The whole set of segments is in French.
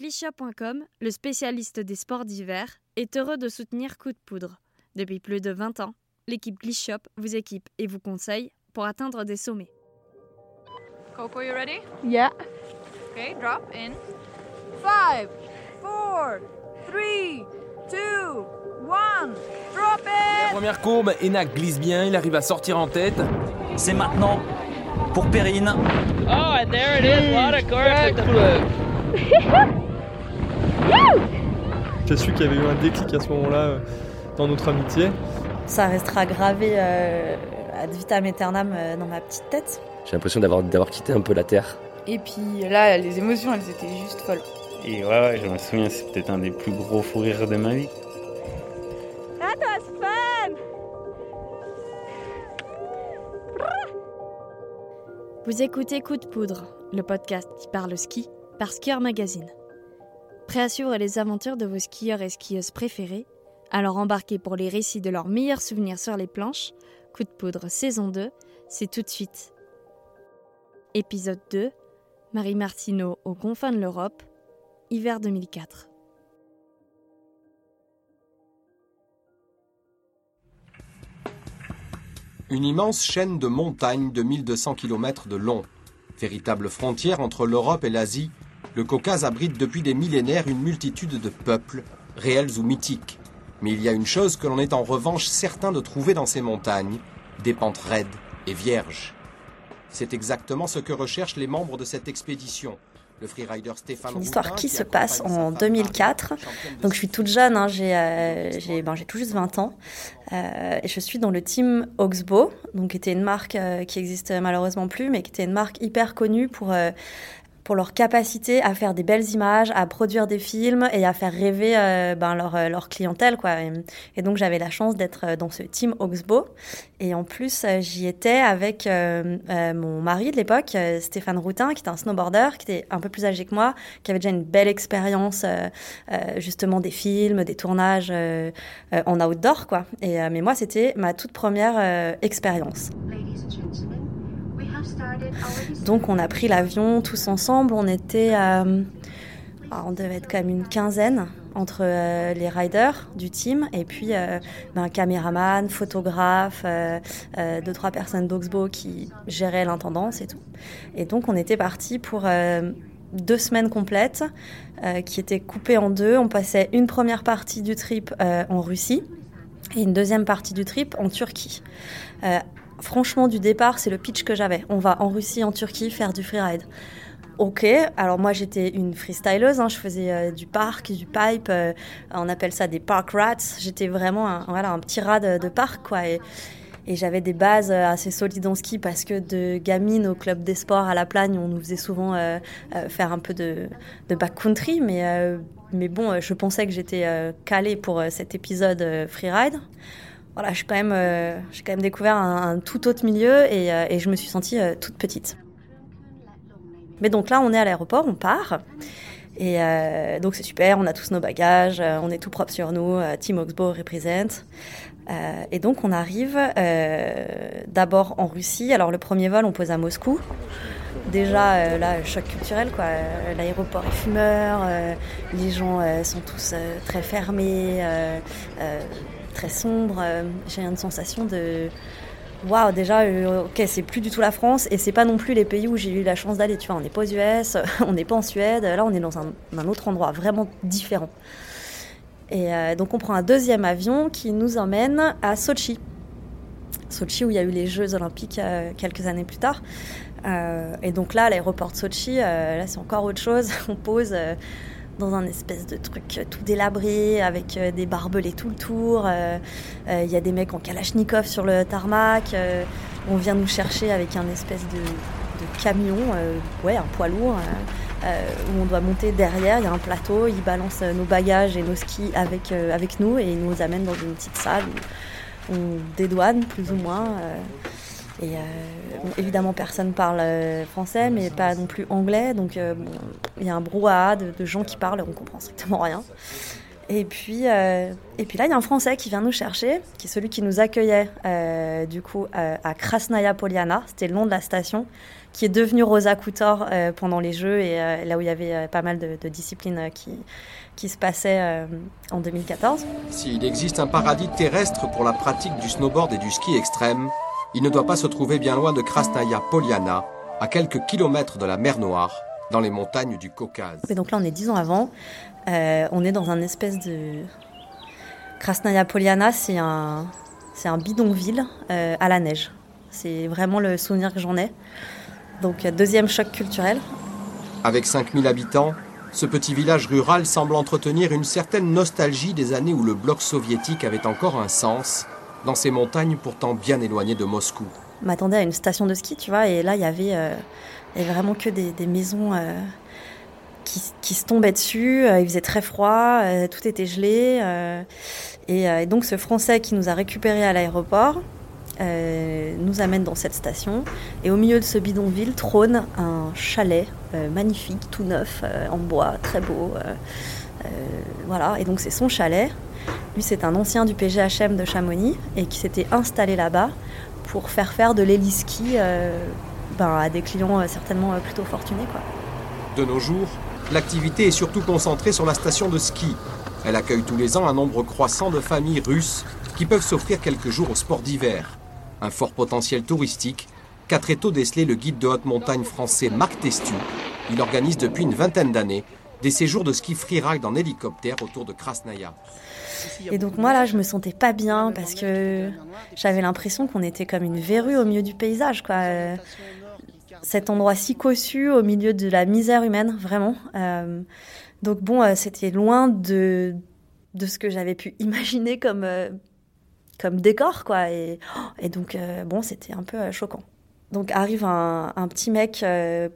Clichat.com, le spécialiste des sports d'hiver, est heureux de soutenir Coup de Poudre. Depuis plus de 20 ans, l'équipe Clichat vous équipe et vous conseille pour atteindre des sommets. Coco, you ready? Yeah. Okay, drop in. Five, four, three, two, one. Drop it! Première courbe, Enak glisse bien, il arrive à sortir en tête. C'est maintenant pour Perrine. Oh, and there it is. With the J'ai su qu'il y avait eu un déclic à ce moment-là euh, dans notre amitié. Ça restera gravé euh, ad vitam aeternam euh, dans ma petite tête. J'ai l'impression d'avoir, d'avoir quitté un peu la Terre. Et puis là, les émotions, elles étaient juste folles. Et ouais, ouais, je me souviens, c'est peut-être un des plus gros fous rires de ma vie. That was fun! Vous écoutez Coup de Poudre, le podcast qui parle ski par Skieur Magazine. Prêt à suivre les aventures de vos skieurs et skieuses préférés Alors embarquez pour les récits de leurs meilleurs souvenirs sur les planches. Coup de Poudre saison 2, c'est tout de suite. Épisode 2 Marie Martineau aux confins de l'Europe, hiver 2004. Une immense chaîne de montagnes de 1200 km de long. Véritable frontière entre l'Europe et l'Asie, le Caucase abrite depuis des millénaires une multitude de peuples, réels ou mythiques. Mais il y a une chose que l'on est en revanche certain de trouver dans ces montagnes, des pentes raides et vierges. C'est exactement ce que recherchent les membres de cette expédition. Le freerider Stéphane Une histoire Routin, qui se passe en femme 2004. Marie, championne de Donc je suis toute jeune, hein, j'ai euh, ben, j'ai tout juste 20 ans. Euh, et je suis dans le team Oxbow, donc qui était une marque euh, qui existe malheureusement plus, mais qui était une marque hyper connue pour euh, pour leur capacité à faire des belles images, à produire des films et à faire rêver euh, ben, leur, euh, leur clientèle. Quoi. Et, donc j'avais la chance d'être euh, dans ce team Oxbow. Et en plus, j'y étais avec mon mari de l'époque, Stéphane Routin, qui était un snowboarder, qui était un peu plus âgé que moi, qui avait déjà une belle expérience justement des films, des tournages en outdoor. Quoi. Et, mais moi, c'était ma toute première expérience. Donc on a pris l'avion tous ensemble, on était, ah, on devait être même une quinzaine entre euh, les riders du team et puis euh, ben, caméraman, photographe, euh, euh, deux trois personnes d'Oxbow qui géraient l'intendance et tout. Et donc on était parti pour deux semaines complètes qui étaient coupées en deux. On passait une première partie du trip en Russie et une deuxième partie du trip en Turquie. Franchement, du départ, c'est le pitch que j'avais. On va en Russie, en Turquie, faire du freeride. Ok, alors moi j'étais une freestyleuse, hein, je faisais euh, du parc, du pipe, euh, on appelle ça des park rats. J'étais vraiment un, voilà, un petit rat de, de parc, quoi. Et, j'avais des bases euh, assez solides en ski parce que de gamine au club des sports à la Plagne, on nous faisait souvent euh, faire un peu de, backcountry, mais, mais bon, je pensais que j'étais calée pour cet épisode freeride voilà, j'ai quand même, euh, quand même découvert un, tout autre milieu et, euh, je me suis sentie euh, toute petite. Mais donc là, on est à l'aéroport, on part. Et euh, donc c'est super, on a tous nos bagages, euh, on est tout propre sur nous, euh, Team Oxbow représente. Euh, et donc on arrive euh, d'abord en Russie. Alors le premier vol, on pose à Moscou. Déjà, euh, là, choc culturel, quoi. Euh, L'aéroport est fumeur, euh, les gens euh, sont tous euh, très fermés, euh, euh, très sombres. Euh, J'ai une sensation de waouh, déjà, euh, ok, c'est plus du tout la France et c'est pas non plus les pays où j'ai eu la chance d'aller. Tu vois, on n'est pas aux US, on n'est pas en Suède, là, on est dans un, autre endroit vraiment différent. Et euh, donc, on prend un deuxième avion qui nous emmène à Sochi. Sochi, où il y a eu les Jeux Olympiques quelques années plus tard. Et donc là, l'aéroport de Sochi, là, c'est encore autre chose. On pose dans un espèce de truc euh, tout délabré, avec euh, des barbelés tout le tour. Euh, Il y a des mecs en kalachnikov sur le tarmac. On vient nous chercher avec un espèce de, camion, ouais, un poids lourd. où on doit monter derrière, il y a un plateau, ils balancent nos bagages et nos skis avec, avec nous et ils nous amènent dans une petite salle où on dédouane plus ou moins. Et euh, bon, évidemment, personne parle euh, français, mais pas non plus anglais. Donc, euh, bon, il y a un brouhaha de, de gens qui parlent, on comprend strictement rien. Et puis, euh, et puis là, il y a un Français qui vient nous chercher, qui est celui qui nous accueillait euh, du coup euh, à Krasnaya Poliana, c'était le nom de la station, qui est devenu Rosa Koutor pendant les Jeux et là où il y avait pas mal de, de disciplines qui, qui se passaient en 2014. S'il existe un paradis terrestre pour la pratique du snowboard et du ski extrême, il ne doit pas se trouver bien loin de Krasnaya Poliana, à quelques kilomètres de la mer Noire, dans les montagnes du Caucase. Et donc là, on est dix ans avant. Euh, on est dans un espèce de. Krasnaya Poliana, c'est un, c'est un bidonville euh, à la neige. C'est vraiment le souvenir que j'en ai. Donc, deuxième choc culturel. Avec 5000 habitants, ce petit village rural semble entretenir une certaine nostalgie des années où le bloc soviétique avait encore un sens, dans ces montagnes pourtant bien éloignées de Moscou. Je m'attendais à une station de ski, tu vois, et là, il y avait, euh, vraiment que des, maisons qui, se tombait dessus. Euh, il faisait très froid, euh, tout était gelé. Euh, et, donc ce Français qui nous a récupérés à l'aéroport nous amène dans cette station. Et au milieu de ce bidonville trône un chalet magnifique, tout neuf, en bois, très beau. voilà, et donc c'est son chalet. Lui, c'est un ancien du PGHM de Chamonix et qui s'était installé là-bas pour faire faire de l'héliski ben, à des clients certainement plutôt fortunés. De nos jours, L'activité est surtout concentrée sur la station de ski. Elle accueille tous les ans un nombre croissant de familles russes qui peuvent s'offrir quelques jours au sport d'hiver. Un fort potentiel touristique qu'a très tôt décelé le guide de haute montagne français Marc Testu. Il organise depuis une vingtaine d'années des séjours de ski freeride en hélicoptère autour de Krasnaya. Et donc moi là, je me sentais pas bien parce que j'avais l'impression qu'on était comme une verrue au milieu du paysage. Quoi cet endroit si cossu au milieu de la misère humaine, vraiment. Euh, donc bon, euh, c'était loin de, de ce que j'avais pu imaginer comme, euh, comme décor, quoi. Et donc, bon, c'était un peu choquant. Donc arrive un, petit mec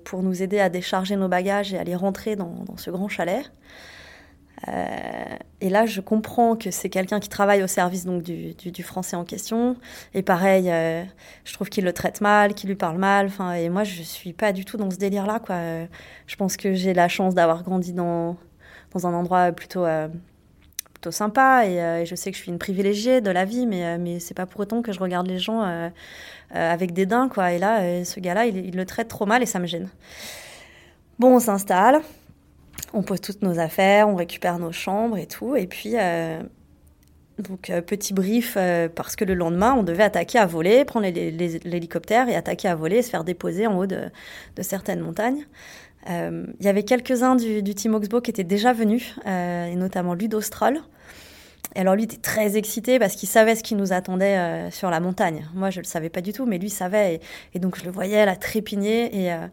pour nous aider à décharger nos bagages et à les rentrer dans, ce grand chalet. Euh, et là, je comprends que c'est quelqu'un qui travaille au service donc du, français en question. Et pareil, euh, je trouve qu'il le traite mal, qu'il lui parle mal. Enfin, et moi, je suis pas du tout dans ce délire-là. Quoi. Je pense que j'ai la chance d'avoir grandi dans, dans un endroit plutôt, euh, sympa. Et, je sais que je suis une privilégiée de la vie, mais, mais c'est pas pour autant que je regarde les gens avec dédain. Quoi. Et là, ce gars-là, il, le traite trop mal et ça me gêne. Bon, on s'installe on pose toutes nos affaires, on récupère nos chambres et tout. Et puis, euh, donc, euh, petit brief, euh, parce que le lendemain, on devait attaquer à voler, prendre l'hélicoptère et attaquer à voler se faire déposer en haut de, certaines montagnes. Il y avait quelques-uns du, Team Oxbow qui étaient déjà venus, et notamment Ludo Stroll. Alors lui était très excité parce qu'il savait ce qui nous attendait euh, sur la montagne. Moi, je le savais pas du tout, mais lui savait. Et, donc je le voyais là trépigner. Et, euh,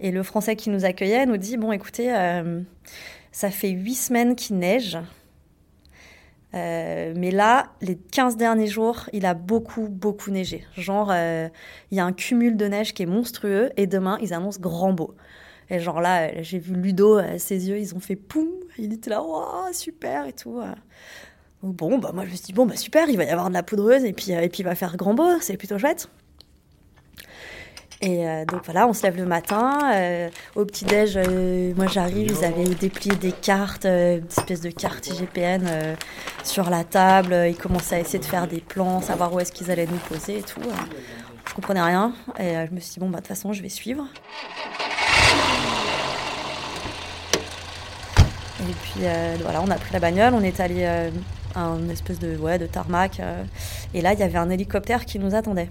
et, le Français qui nous accueillait nous dit bon, écoutez, euh, ça fait huit semaines qu'il neige. mais là, les 15 derniers jours, il a beaucoup, beaucoup neigé. Genre, il y a un cumul de neige qui est monstrueux et demain, ils annoncent grand beau. Et genre là, j'ai vu Ludo, ses yeux, ils ont fait poum. Il était là, waouh, super et tout. Bon, bah moi je me suis dit, bon, bah super, il va y avoir de la poudreuse et puis, euh, et puis il va faire grand beau, c'est plutôt chouette. Et euh, donc voilà, on se lève le matin. Euh, au petit-déj, moi j'arrive, ils avaient déplié des cartes, une espèce de carte IGPN sur la table. Ils commençaient à essayer de faire des plans, savoir où est-ce qu'ils allaient nous poser et tout. je comprenais rien. Et je me suis dit, bon, bah de toute façon, je vais suivre. Et puis voilà, on a pris la bagnole, on est allé un espèce de, ouais, de tarmac. Euh. et là, il y avait un hélicoptère qui nous attendait.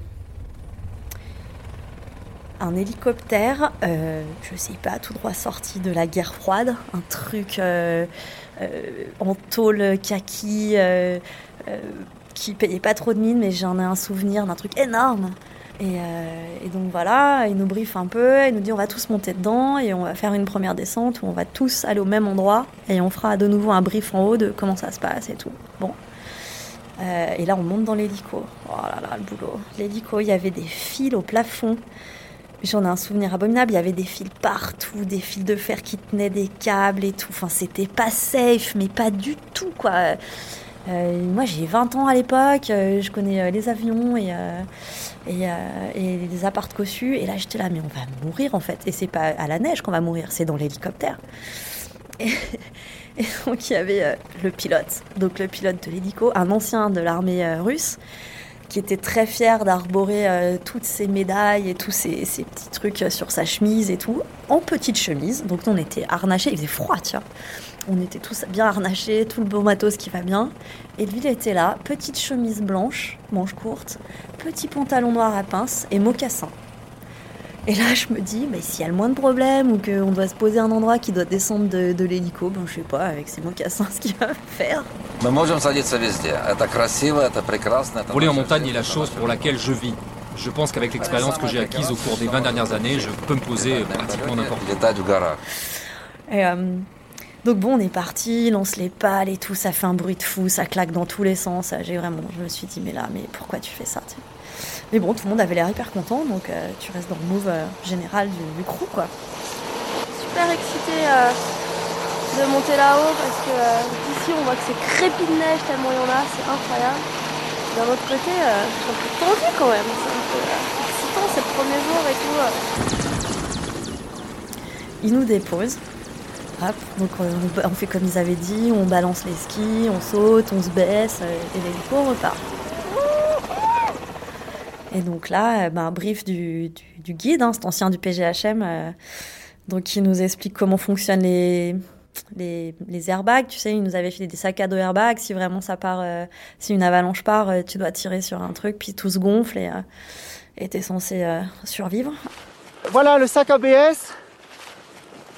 Un hélicoptère, euh, je sais pas, tout droit sorti de la guerre froide, un truc euh, en tôle kaki qui payait pas trop de mine, mais j'en ai un souvenir d'un truc énorme euh, et, donc voilà, il nous briefe un peu, il nous dit on va tous monter dedans et on va faire une première descente où on va tous aller au même endroit et on fera de nouveau un brief en haut de comment ça se passe et tout. Bon. Euh, et là, on monte dans l'hélico. Oh là là, le boulot. L'hélico, il y avait des fils au plafond. J'en ai un souvenir abominable. Il y avait des fils partout, des fils de fer qui tenaient des câbles et tout. Enfin, c'était pas safe, mais pas du tout, quoi. Euh, moi, j'ai 20 ans à l'époque, euh, je connais euh, les avions et, les appartes cossus. Et là, j'étais là, mais on va mourir en fait. Et c'est pas à la neige qu'on va mourir, c'est dans l'hélicoptère. Et, donc il y avait le pilote, donc le pilote de l'hélico, un ancien de l'armée russe, qui était très fier d'arborer toutes ses médailles et tous ces petits trucs sur sa chemise et tout, en petite chemise. Donc on était harnachés, il faisait froid, tu vois. On était tous bien harnachés, tout le beau matos qui va bien. Et lui, il était là, petite chemise blanche, manche courte, petit pantalon noir à pinces et mocassin. Et là, je me dis, mais s'il y a le moins de problèmes ou qu'on doit se poser un endroit qui doit descendre de, l'hélico, ben, je sais pas, avec ces mocassins, ce qu'il va faire. Voler en montagne est la chose pour laquelle je vis. Je pense qu'avec l'expérience que j'ai acquise au cours des 20 dernières années, je peux me poser pratiquement n'importe où. Et, euh, donc bon, on est parti, lance les pales et tout, ça fait un bruit de fou, ça claque dans tous les sens. J'ai vraiment, je me suis dit, mais là, mais pourquoi tu fais ça Mais bon, tout le monde avait l'air hyper content, donc euh, tu restes dans le move euh, général du, du crew, quoi. Super excité euh, de monter là-haut parce que euh, ici on voit que c'est crépi de neige tellement il y en a, c'est incroyable. D'un autre côté, euh, je suis un peu tendu quand même, c'est un peu euh, excitant ces premiers jours et tout. euh. Ils nous déposent. Donc euh, on, fait comme ils avaient dit, on balance les skis, on saute, on se baisse, euh, et l'hélico repart. Et donc là, ben, brief du, guide, hein, cet ancien du PGHM, donc il nous explique comment fonctionnent les, les, airbags. Tu sais, il nous avait filé des sacs à dos airbags. Si vraiment ça part, si une avalanche part, tu dois tirer sur un truc, puis tout se gonfle et et t'es censé survivre. Voilà le sac ABS.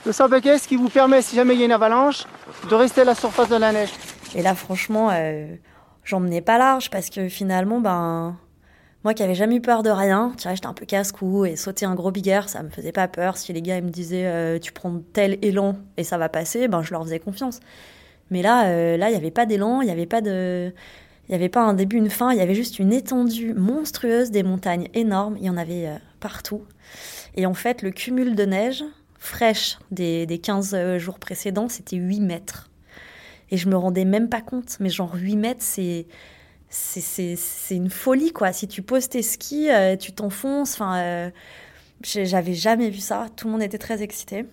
Le sac ABS qui vous permet, si jamais il y a une avalanche, de rester à la surface de la neige. Et là, franchement, euh, j'en pas large parce que finalement, ben, moi qui avais jamais eu peur de rien, j'étais un peu casse-cou et sauter un gros big air, ça me faisait pas peur. Si les gars me disaient euh, tu prends tel élan et ça va passer, ben je leur faisais confiance. Mais là, euh, là, il y avait pas d'élan, il y avait pas de, il avait pas un début, une fin, il y avait juste une étendue monstrueuse, des montagnes énormes, il y en avait partout. Et en fait, le cumul de neige fraîche des, des 15 jours précédents, c'était 8 mètres. Et je me rendais même pas compte, mais genre 8 mètres, c'est. C'est, une folie, quoi. Si tu poses tes skis, euh, tu t'enfonces. Enfin, euh, j'avais jamais vu ça. Tout le monde était très excité.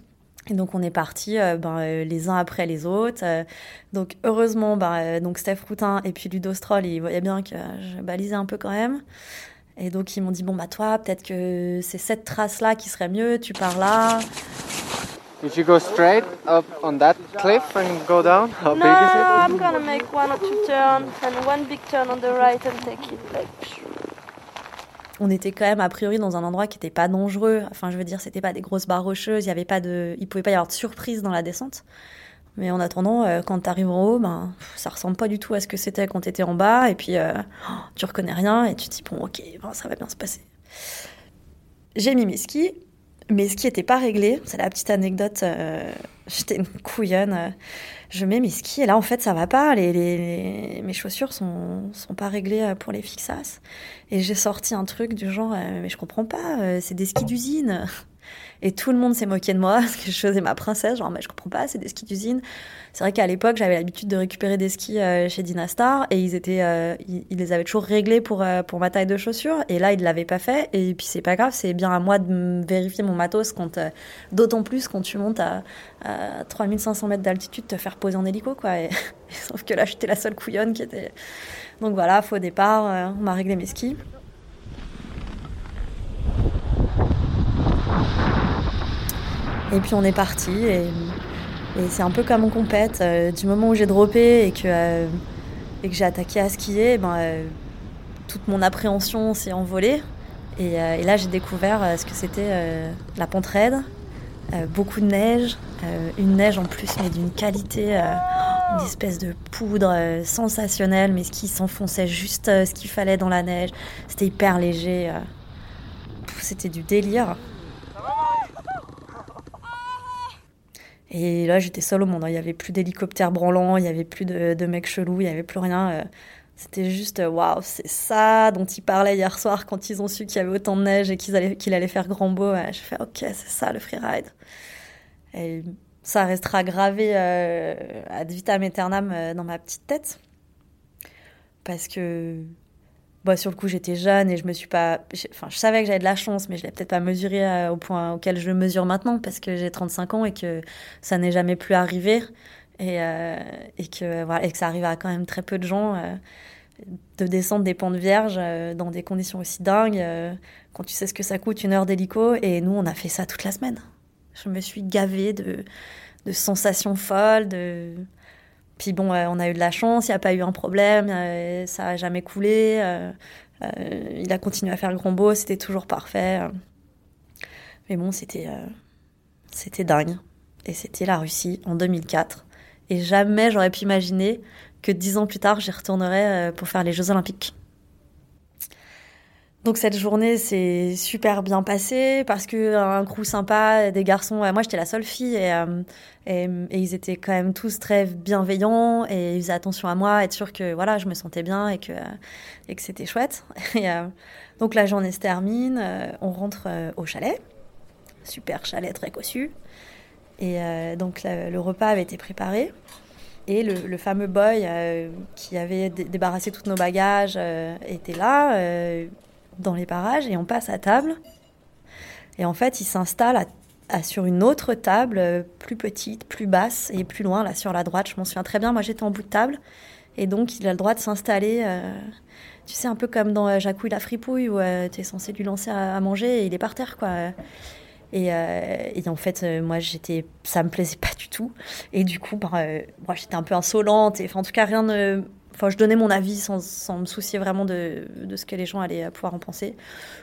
Et donc, on est partis euh, ben, euh, les uns après les autres. Euh, donc, heureusement, ben, euh, donc Steph Routin et puis Ludo Stroll, ils voyaient bien que je balisais un peu quand même. Et donc, ils m'ont dit Bon, bah, toi, peut-être que c'est cette trace-là qui serait mieux. Tu pars là. If you go straight up on that cliff and go down, how no, big is it? I'm gonna make one or two turns and one big turn on the right and take it like. on était quand même a priori dans un endroit qui n'était pas dangereux. Enfin, je veux dire, c'était pas des grosses barres rocheuses. Il y avait pas de, il pouvait pas y avoir de surprise dans la descente. Mais en attendant, euh, quand tu arrives en haut, ben, ça ressemble pas du tout à ce que c'était quand tu étais en bas. Et puis, euh, oh, tu reconnais rien et tu te dis, bon, ok, bon, ça va bien se passer. J'ai mis mes skis. Mes skis n'étaient pas réglés. C'est la petite anecdote. euh, J'étais une couillonne. Je mets mes skis et là, en fait, ça va pas. Les, mes chaussures sont, sont pas réglées pour les fixasses. Et j'ai sorti un truc du genre, mais je comprends pas, c'est des skis d'usine. Et tout le monde s'est moqué de moi parce que je faisais ma princesse, genre, mais je comprends pas, c'est des skis d'usine. C'est vrai qu'à l'époque, j'avais l'habitude de récupérer des skis euh, chez Dynastar et ils étaient, euh, ils, les avaient toujours réglés pour, euh, pour ma taille de chaussures. Et là, ils l'avaient pas fait. Et puis, c'est pas grave, c'est bien à moi de vérifier mon matos quand, euh, d'autant plus quand tu montes à, à 3500 mètres d'altitude, te faire poser en hélico, quoi. Et, sauf que là, j'étais la seule couillonne qui était. Donc voilà, faux départ, on m'a réglé mes skis. Et puis on est parti et, c'est un peu comme en compète. euh, du moment où j'ai droppé et que, euh, j'ai attaqué à skier, ben, euh, toute mon appréhension s'est envolée. Et, là j'ai découvert ce que c'était la pente raide, euh, beaucoup de neige, une neige en plus mais d'une qualité, une espèce de poudre sensationnelle, mais ce qui s'enfonçait juste ce qu'il fallait dans la neige. C'était hyper léger. C'était du délire. Et là, j'étais seule au monde. hein. Il n'y avait plus d'hélicoptères branlants, il n'y avait plus de, mecs chelous, il n'y avait plus rien. euh. C'était juste, euh, waouh, c'est ça dont ils parlaient hier soir quand ils ont su qu'il y avait autant de neige et qu'il allait faire grand beau. J'ai fait, ok, c'est ça le freeride. Et ça restera gravé euh, ad vitam aeternam dans ma petite tête. Parce que Bon, sur le coup, j'étais jeune et je me suis pas. Enfin, je savais que j'avais de la chance, mais je l'ai peut-être pas mesuré euh, au point auquel je le mesure maintenant parce que j'ai 35 ans et que ça n'est jamais plus arrivé. Et, euh, et, que, voilà, et que ça arrive à quand même très peu de gens euh, de descendre des pentes vierges dans des conditions aussi dingues quand tu sais ce que ça coûte une heure d'hélico. Et nous, on a fait ça toute la semaine. Je me suis gavée de, de sensations folles, de puis bon, on a eu de la chance, il n'y a pas eu un problème, euh, ça n'a jamais coulé. Euh, euh, il a continué à faire le grand beau, c'était toujours parfait. Mais bon, c'était c'était dingue. Et c'était la Russie en 2004. Et jamais j'aurais pu imaginer que dix ans plus tard, j'y retournerais pour faire les Jeux Olympiques. Donc cette journée s'est super bien passée parce que un crew sympa, des garçons. moi j'étais la seule fille et, euh, et, ils étaient quand même tous très bienveillants et ils faisaient attention à moi, être sûr que voilà je me sentais bien et que que c'était chouette. Et, euh, donc la journée se termine, euh, on rentre au chalet, super chalet très cossu. Et donc le repas avait été préparé. Et le fameux boy qui avait débarrassé tous nos bagages était là dans les parages et on passe à table. Et en fait, il s'installe sur une autre table, euh, plus petite, plus basse et plus loin, là sur la droite. Je m'en souviens très bien. Moi, j'étais en bout de table. Et donc, il a le droit de s'installer. Euh, tu sais, un peu comme dans euh, Jacouille la fripouille, où tu es censé lui lancer à, manger et il est par terre, quoi. Et, et, en fait, moi, j'étais, ça me plaisait pas du tout. Et du coup, bah, moi, j'étais un peu insolente. Et, en tout cas, rien ne Je donnais mon avis sans, me soucier vraiment de, ce que les gens allaient pouvoir en penser.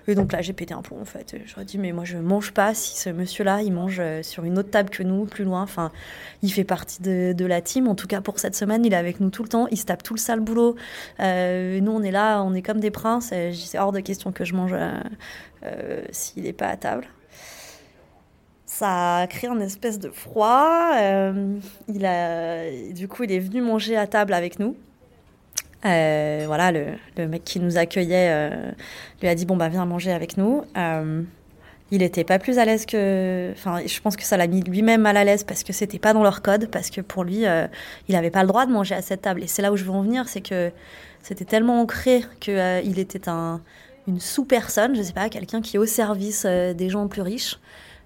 Et donc là, j'ai pété un plomb, en fait. J'aurais dit, mais moi, je mange pas si ce monsieur-là, il mange euh, sur une autre table que nous, plus loin. Enfin, il fait partie de, la team. En tout cas, pour cette semaine, il est avec nous tout le temps. Il se tape tout le sale boulot. Euh, nous, on est là, on est comme des princes. C'est hors de question que je mange euh, s'il n'est pas à table ça a créé un espèce de froid. Il a, du coup, il est venu manger à table avec nous. Euh, voilà, le, le, mec qui nous accueillait euh, lui a dit bon bah viens manger avec nous. Euh, il était pas plus à l'aise que, enfin, je pense que ça l'a mis lui-même mal à l'aise parce que c'était pas dans leur code, parce que pour lui, euh, il avait pas le droit de manger à cette table. Et c'est là où je veux en venir, c'est que c'était tellement ancré que euh, était un, une sous-personne, je sais pas, quelqu'un qui est au service des gens plus riches,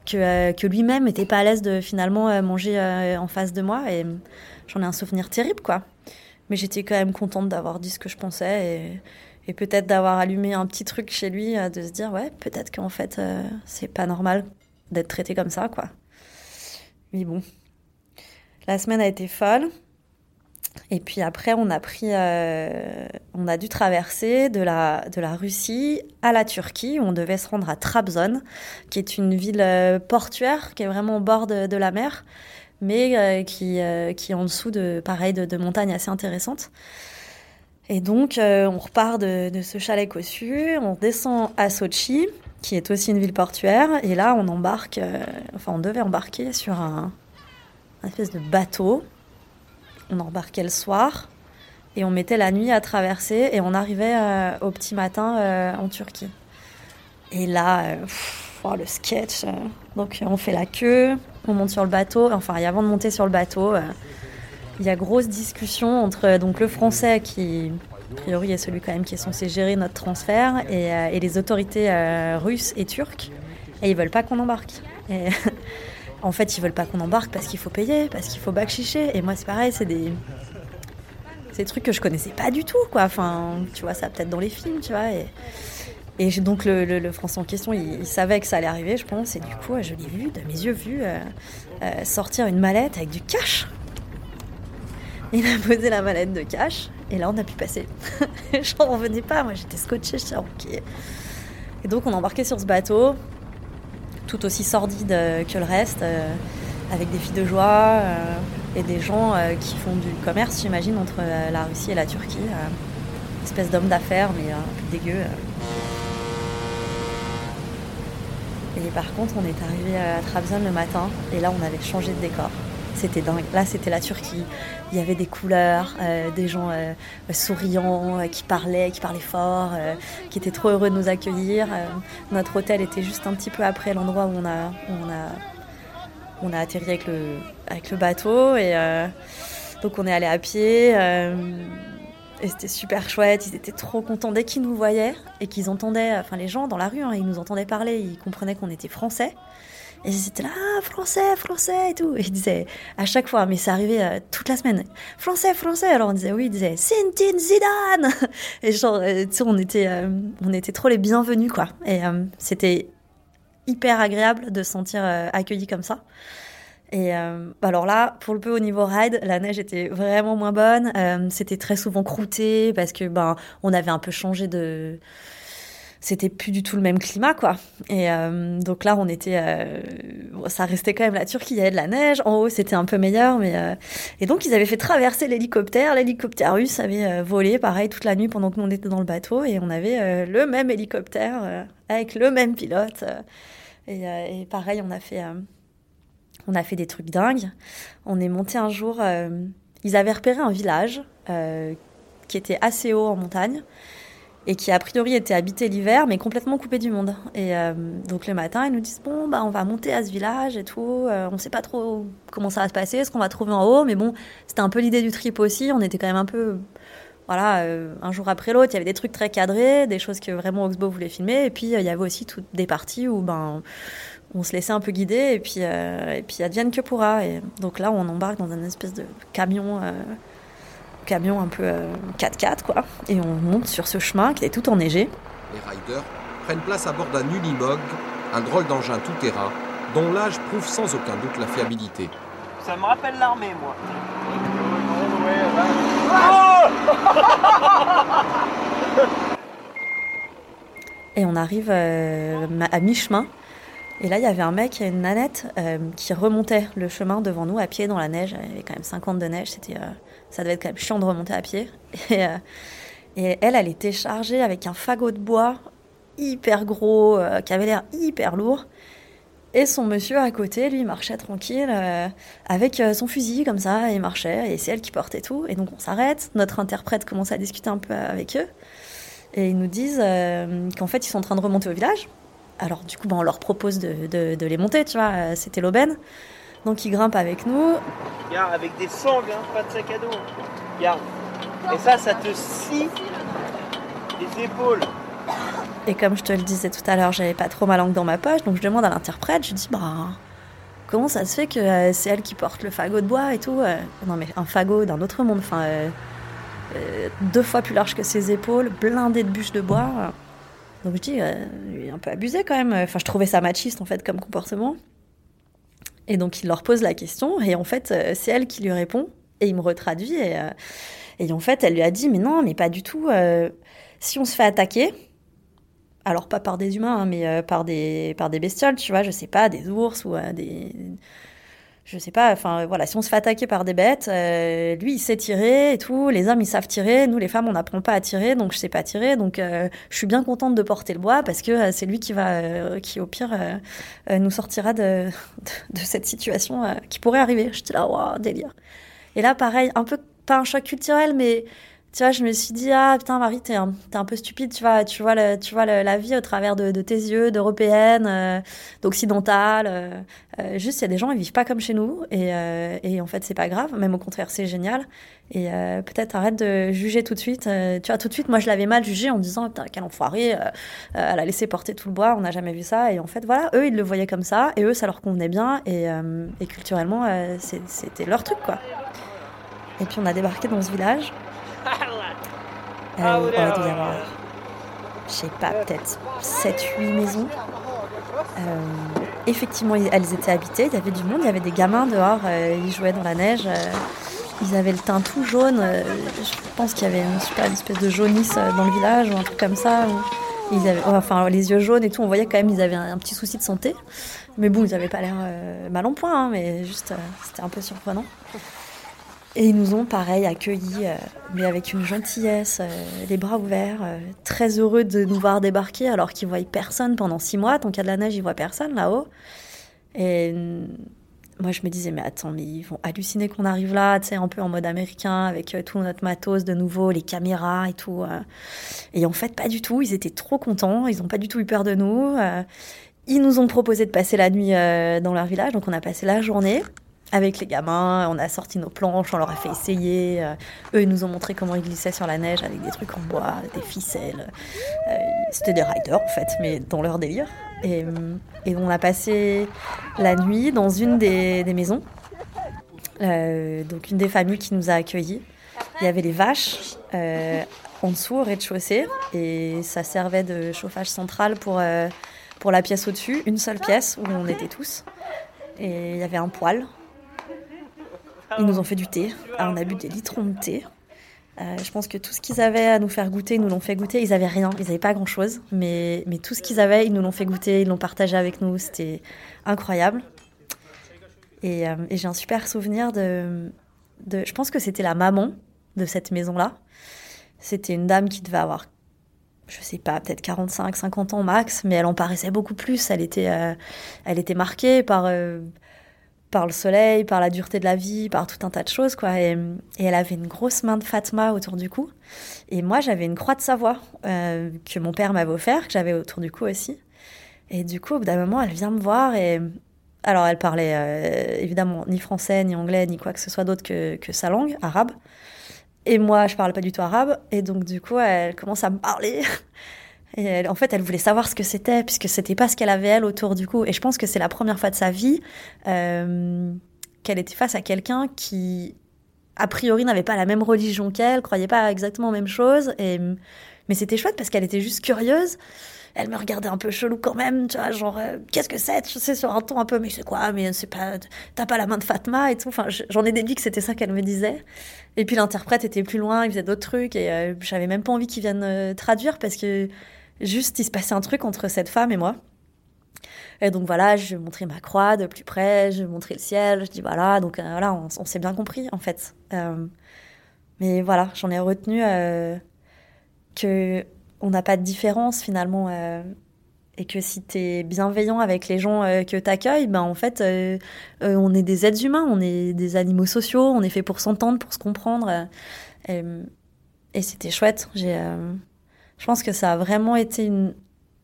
que, que lui-même était pas à l'aise de finalement manger en face de moi. Et j'en ai un souvenir terrible, quoi. Mais j'étais quand même contente d'avoir dit ce que je pensais et, peut-être d'avoir allumé un petit truc chez lui, euh, de se dire, ouais, peut-être qu'en fait, euh, c'est pas normal d'être traité comme ça, quoi. Mais bon. La semaine a été folle. Et puis après, on a pris, euh, on a dû traverser de la, Russie à la Turquie. On devait se rendre à Trabzon, qui est une ville euh, portuaire, qui est vraiment au bord de la mer mais euh, qui, euh, qui est en dessous de, pareil, de, montagnes assez intéressantes. Et donc, euh, on repart de, ce chalet cossu, on descend à Sochi, qui est aussi une ville portuaire, et là, on embarque, enfin, on devait embarquer sur un, espèce de bateau. On embarquait le soir, et on mettait la nuit à traverser, et on arrivait au petit matin en Turquie. Et là, oh, le sketch. donc, on fait la queue, on monte sur le bateau. Enfin, et avant de monter sur le bateau, euh, il y a grosse discussion entre euh, donc le français qui, a priori, est celui quand même qui est censé gérer notre transfert et, euh, les autorités russes et turques. Et ils veulent pas qu'on embarque. En fait, ils veulent pas qu'on embarque parce qu'il faut payer, parce qu'il faut backchicher. Et moi, c'est pareil, c'est des trucs que je connaissais pas du tout, quoi. Enfin, tu vois, ça peut-être dans les films, tu vois. Et donc le, Français en question, il, savait que ça allait arriver, je pense, et du coup, je l'ai vu, de mes yeux vus, euh, euh, sortir une mallette avec du cash. Il a posé la mallette de cash, et là, on a pu passer. J'en revenais pas, moi j'étais scotché, je ok. Et donc, on embarquait sur ce bateau, tout aussi sordide euh, que le reste, euh, avec des filles de joie euh, et des gens qui font du commerce, j'imagine, entre la Russie et la Turquie. espèce d'homme d'affaires, mais un peu dégueu. Par contre, on est arrivé à Trabzon le matin et là, on avait changé de décor. C'était dingue. Là, c'était la Turquie. Il y avait des couleurs, euh, des gens euh, souriants, euh, qui parlaient, qui parlaient fort, qui étaient trop heureux de nous accueillir. Notre hôtel était juste un petit peu après l'endroit où on a, où on a, on a atterri avec le, avec le bateau. Et donc, on est allé à pied. C'était super chouette, ils étaient trop contents dès qu'ils nous voyaient et qu'ils entendaient, enfin les gens dans la rue, hein, ils nous entendaient parler, ils comprenaient qu'on était français. Et ils étaient là, ah, français, français et tout. Ils disaient à chaque fois, mais ça arrivait euh, toute la semaine, français, français. Alors on disait oui, ils disaient Sintin Zidane. Et genre, euh, tu sais, on était, euh, on était trop les bienvenus quoi. Et c'était hyper agréable de se sentir accueilli comme ça. Et alors là, pour le peu au niveau ride, la neige était vraiment moins bonne. c'était très souvent croûté parce que ben on avait un peu changé de c'était plus du tout le même climat, quoi. Et euh, donc là, on était, euh, ça restait quand même la Turquie, il y avait de la neige. En haut, c'était un peu meilleur, mais euh, et donc ils avaient fait traverser l'hélicoptère. L'hélicoptère russe avait volé, pareil, toute la nuit pendant que nous on était dans le bateau, et on avait le même hélicoptère avec le même pilote. Et, pareil, on a fait, on a fait des trucs dingues. On est monté un jour. ils avaient repéré un village qui était assez haut en montagne et qui a priori était habité l'hiver, mais complètement coupé du monde. Et euh, donc le matin, ils nous disent bon bah on va monter à ce village et tout. Euh, on sait pas trop comment ça va se passer, ce qu'on va trouver en haut, mais bon, c'était un peu l'idée du trip aussi. On était quand même un peu voilà, euh, un jour après l'autre, il y avait des trucs très cadrés, des choses que vraiment Oxbow voulait filmer, et puis il y avait aussi toutes des parties où ben on se laissait un peu guider, et puis et puis advienne que pourra. Et donc là, on embarque dans une espèce de camion camion un peu 4x4, euh, quoi. Et on monte sur ce chemin qui est tout enneigé. Les riders prennent place à bord d'un Unimog, un drôle d'engin tout-terrain, dont l'âge prouve sans aucun doute la fiabilité. Ça me rappelle l'armée, moi. Et on arrive euh, à mi-chemin. Et là, il y avait un mec et une nanette euh, qui remontait le chemin devant nous à pied dans la neige. Il y avait quand même 50 de neige. C'était ça devait être quand même chiant de remonter à pied. Euh, et, elle, elle était chargée avec un fagot de bois hyper gros, euh, qui avait l'air hyper lourd. Et son monsieur à côté, lui, marchait tranquille euh, avec son fusil comme ça, il marchait, et c'est elle qui portait tout. Et donc on s'arrête, notre interprète commence à discuter un peu avec eux, et ils nous disent qu'en fait ils sont en train de remonter au village. Alors du coup, ben, on leur propose de, de les monter, tu vois, c'était l'aubaine. Donc il grimpe avec nous. Regarde, avec des sangles, hein, pas de sac à dos. Regarde. Et ça, ça te scie les épaules. Et comme je te le disais tout à l'heure, j'avais pas trop ma langue dans ma poche, donc je demande à l'interprète, je dis bah comment ça se fait que euh, c'est elle qui porte le fagot de bois et tout euh? Non mais un fagot d'un autre monde, enfin euh, deux fois plus large que ses épaules, blindé de bûches de bois. Donc je dis, il est un peu abusé quand même. Enfin, je trouvais ça machiste en fait comme comportement. Et donc il leur pose la question et en fait euh, c'est elle qui lui répond et il me retraduit et, euh, et en fait elle lui a dit mais non mais pas du tout euh, si on se fait attaquer alors pas par des humains hein, mais par des par des bestioles tu vois je sais pas des ours ou des je sais pas, enfin voilà, si on se fait attaquer par des bêtes, euh, lui il sait tirer et tout, les hommes ils savent tirer, nous les femmes on n'apprend pas à tirer, donc je sais pas tirer, donc euh, je suis bien contente de porter le bois parce que euh, c'est lui qui va, qui au pire nous sortira de, de, cette situation qui pourrait arriver. J'étais là, waouh, délire. Et là pareil, un peu pas un choc culturel, mais tu vois, je me suis dit, ah putain, Marie, t'es un, un peu stupide, tu vois, tu vois, tu vois la vie au travers de, tes yeux, d'européenne, euh, d'occidentale. Euh, euh, juste, il y a des gens, ils vivent pas comme chez nous, et, en fait, c'est pas grave, même au contraire, c'est génial. Et peut-être arrête de juger tout de suite. tu vois, tout de suite, moi, je l'avais mal jugé en disant, putain, quel enfoiré, elle a laissé porter tout le bois, on n'a jamais vu ça. Et en fait, voilà, eux, ils le voyaient comme ça, et eux, ça leur convenait bien, et culturellement, c'était leur truc, quoi. Et puis, on a débarqué dans ce village. Euh, on va y avoir, je sais pas, peut-être 7-8 maisons. Euh, effectivement, elles étaient habitées, il y avait du monde, il y avait des gamins dehors, euh, ils jouaient dans la neige. ils avaient le teint tout jaune. je pense qu'il y avait une super espèce de jaunisse dans le village ou un truc comme ça. Ils avaient, enfin, les yeux jaunes et tout, on voyait quand même qu'ils avaient un, petit souci de santé. Mais bon, ils n'avaient pas l'air mal en point, hein, mais juste, c'était un peu surprenant. Et ils nous ont, pareil, accueillis, euh, mais avec une gentillesse, euh, les bras ouverts, euh, très heureux de nous voir débarquer alors qu'ils voient personne pendant six mois. Tant qu'il y a de la neige, ils voient personne là-haut. Et moi, je me disais, mais attends, mais ils vont halluciner qu'on arrive là, tu sais, un peu en mode américain, avec tout notre matos de nouveau, les caméras et tout. Et en fait, pas du tout. Ils étaient trop contents. Ils n'ont pas du tout eu peur de nous. Ils nous ont proposé de passer la nuit dans leur village, donc on a passé la journée. Avec les gamins, on a sorti nos planches, on leur a fait essayer. Euh, eux, ils nous ont montré comment ils glissaient sur la neige avec des trucs en bois, des ficelles. Euh, C'était des riders en fait, mais dans leur délire. Et, et on a passé la nuit dans une des, maisons. Euh, donc une des familles qui nous a accueillis. Il y avait les vaches euh, en dessous au rez-de-chaussée et ça servait de chauffage central pour, euh, pour la pièce au-dessus, une seule pièce où on était tous. Et il y avait un poêle ils nous ont fait du thé. Alors, on a bu des litrons de thé. Euh, je pense que tout ce qu'ils avaient à nous faire goûter, ils nous l'ont fait goûter. Ils avaient rien, ils n'avaient pas grand chose, mais, tout ce qu'ils avaient, ils nous l'ont fait goûter, ils l'ont partagé avec nous. C'était incroyable. Et, euh, j'ai un super souvenir de. Je pense que c'était la maman de cette maison-là. C'était une dame qui devait avoir, je sais pas, peut-être 45, 50 ans max, mais elle en paraissait beaucoup plus. Elle était, euh, elle était marquée par par le soleil, par la dureté de la vie, par tout un tas de choses, quoi. Et, elle avait une grosse main de Fatma autour du cou. Et moi, j'avais une croix de Savoie euh, que mon père m'avait offert, que j'avais autour du cou aussi. Et du coup, au bout d'un moment, elle vient me voir et... Alors, elle parlait euh, évidemment ni français, ni anglais, ni quoi que ce soit d'autre que, que sa langue, arabe. Et moi, je parle pas du tout arabe. Et donc, du coup, elle commence à me parler. Et en fait, elle voulait savoir ce que c'était, puisque c'était pas ce qu'elle avait elle autour du cou. Et je pense que c'est la première fois de sa vie euh, qu'elle était face à quelqu'un qui, a priori, n'avait pas la même religion qu'elle, croyait pas exactement aux mêmes choses. Mais c'était chouette parce qu'elle était juste curieuse. Elle me regardait un peu chelou quand même, tu vois, genre, euh, qu'est-ce que c'est Je sais, sur un ton un peu, mais c'est quoi? Mais c'est pas, t'as pas la main de Fatma et tout. Enfin, j'en ai déduit que c'était ça qu'elle me disait. Et puis l'interprète était plus loin, il faisait d'autres trucs et euh, j'avais même pas envie qu'il vienne euh, traduire parce que juste il se passait un truc entre cette femme et moi. Et donc voilà, je montrais ma croix de plus près, je montrais le ciel, je dis voilà, donc euh, voilà, on, s'est bien compris en fait. Euh, mais voilà, j'en ai retenu euh, que on n'a pas de différence finalement euh, et que si tu es bienveillant avec les gens que tu accueilles, ben en fait, on est des êtres humains, on est des animaux sociaux, on est fait pour s'entendre, pour se comprendre. et, et c'était chouette. J'ai je pense que ça a vraiment été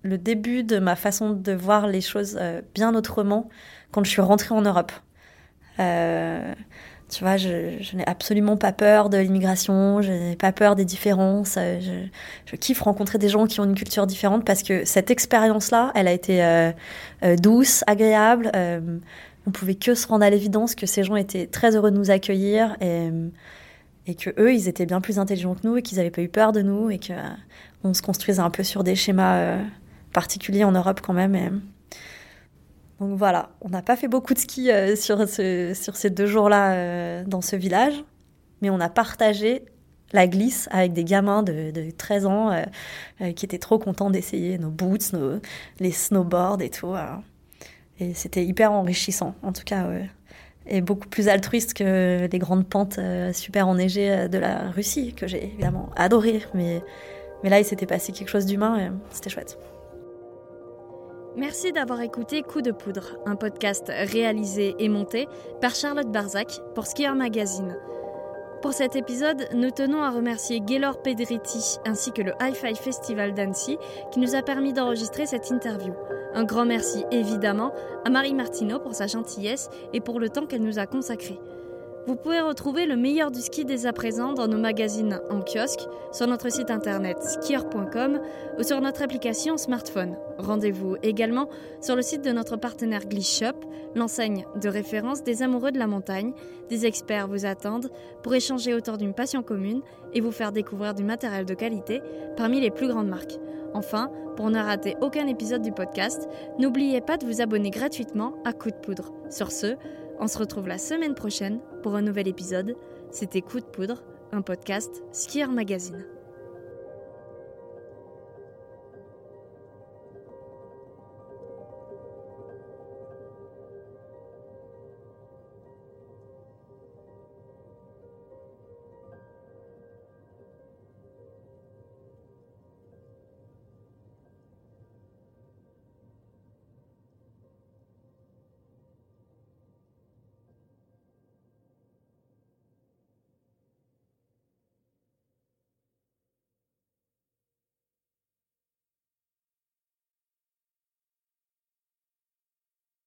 le début de ma façon de voir les choses euh, bien autrement quand je suis rentrée en Europe. Euh, tu vois, je, n'ai absolument pas peur de l'immigration, je n'ai pas peur des différences. euh, Je, je kiffe rencontrer des gens qui ont une culture différente parce que cette expérience-là, elle a été douce, agréable. On pouvait que se rendre à l'évidence que ces gens étaient très heureux de nous accueillir et, et que eux, ils étaient bien plus intelligents que nous et qu'ils n'avaient pas eu peur de nous et que on se construisait un peu sur des schémas euh, particuliers en Europe quand même. Donc voilà, on n'a pas fait beaucoup de ski euh, sur, ce, sur ces deux jours-là euh, dans ce village, mais on a partagé la glisse avec des gamins de, de 13 ans qui étaient trop contents d'essayer nos boots, nos, les snowboards et tout. euh. Et c'était hyper enrichissant, en tout cas. Et beaucoup plus altruiste que les grandes pentes super enneigées de la Russie, que j'ai évidemment adoré. Mais, mais là, il s'était passé quelque chose d'humain et c'était chouette. Merci d'avoir écouté Coup de poudre, un podcast réalisé et monté par Charlotte Barzac pour Skier Magazine. Pour cet épisode, nous tenons à remercier Gaylor Pedretti ainsi que le Hi-Fi Festival d'Annecy qui nous a permis d'enregistrer cette interview. Un grand merci évidemment à Marie Martineau pour sa gentillesse et pour le temps qu'elle nous a consacré. Vous pouvez retrouver le meilleur du ski dès à présent dans nos magazines en kiosque, sur notre site internet skier.com ou sur notre application smartphone. Rendez-vous également sur le site de notre partenaire Glish Shop, l'enseigne de référence des amoureux de la montagne. Des experts vous attendent pour échanger autour d'une passion commune et vous faire découvrir du matériel de qualité parmi les plus grandes marques. Enfin, pour ne rater aucun épisode du podcast, n'oubliez pas de vous abonner gratuitement à Coup de Poudre. Sur ce, on se retrouve la semaine prochaine pour un nouvel épisode. C'était Coup de Poudre, un podcast Skier Magazine.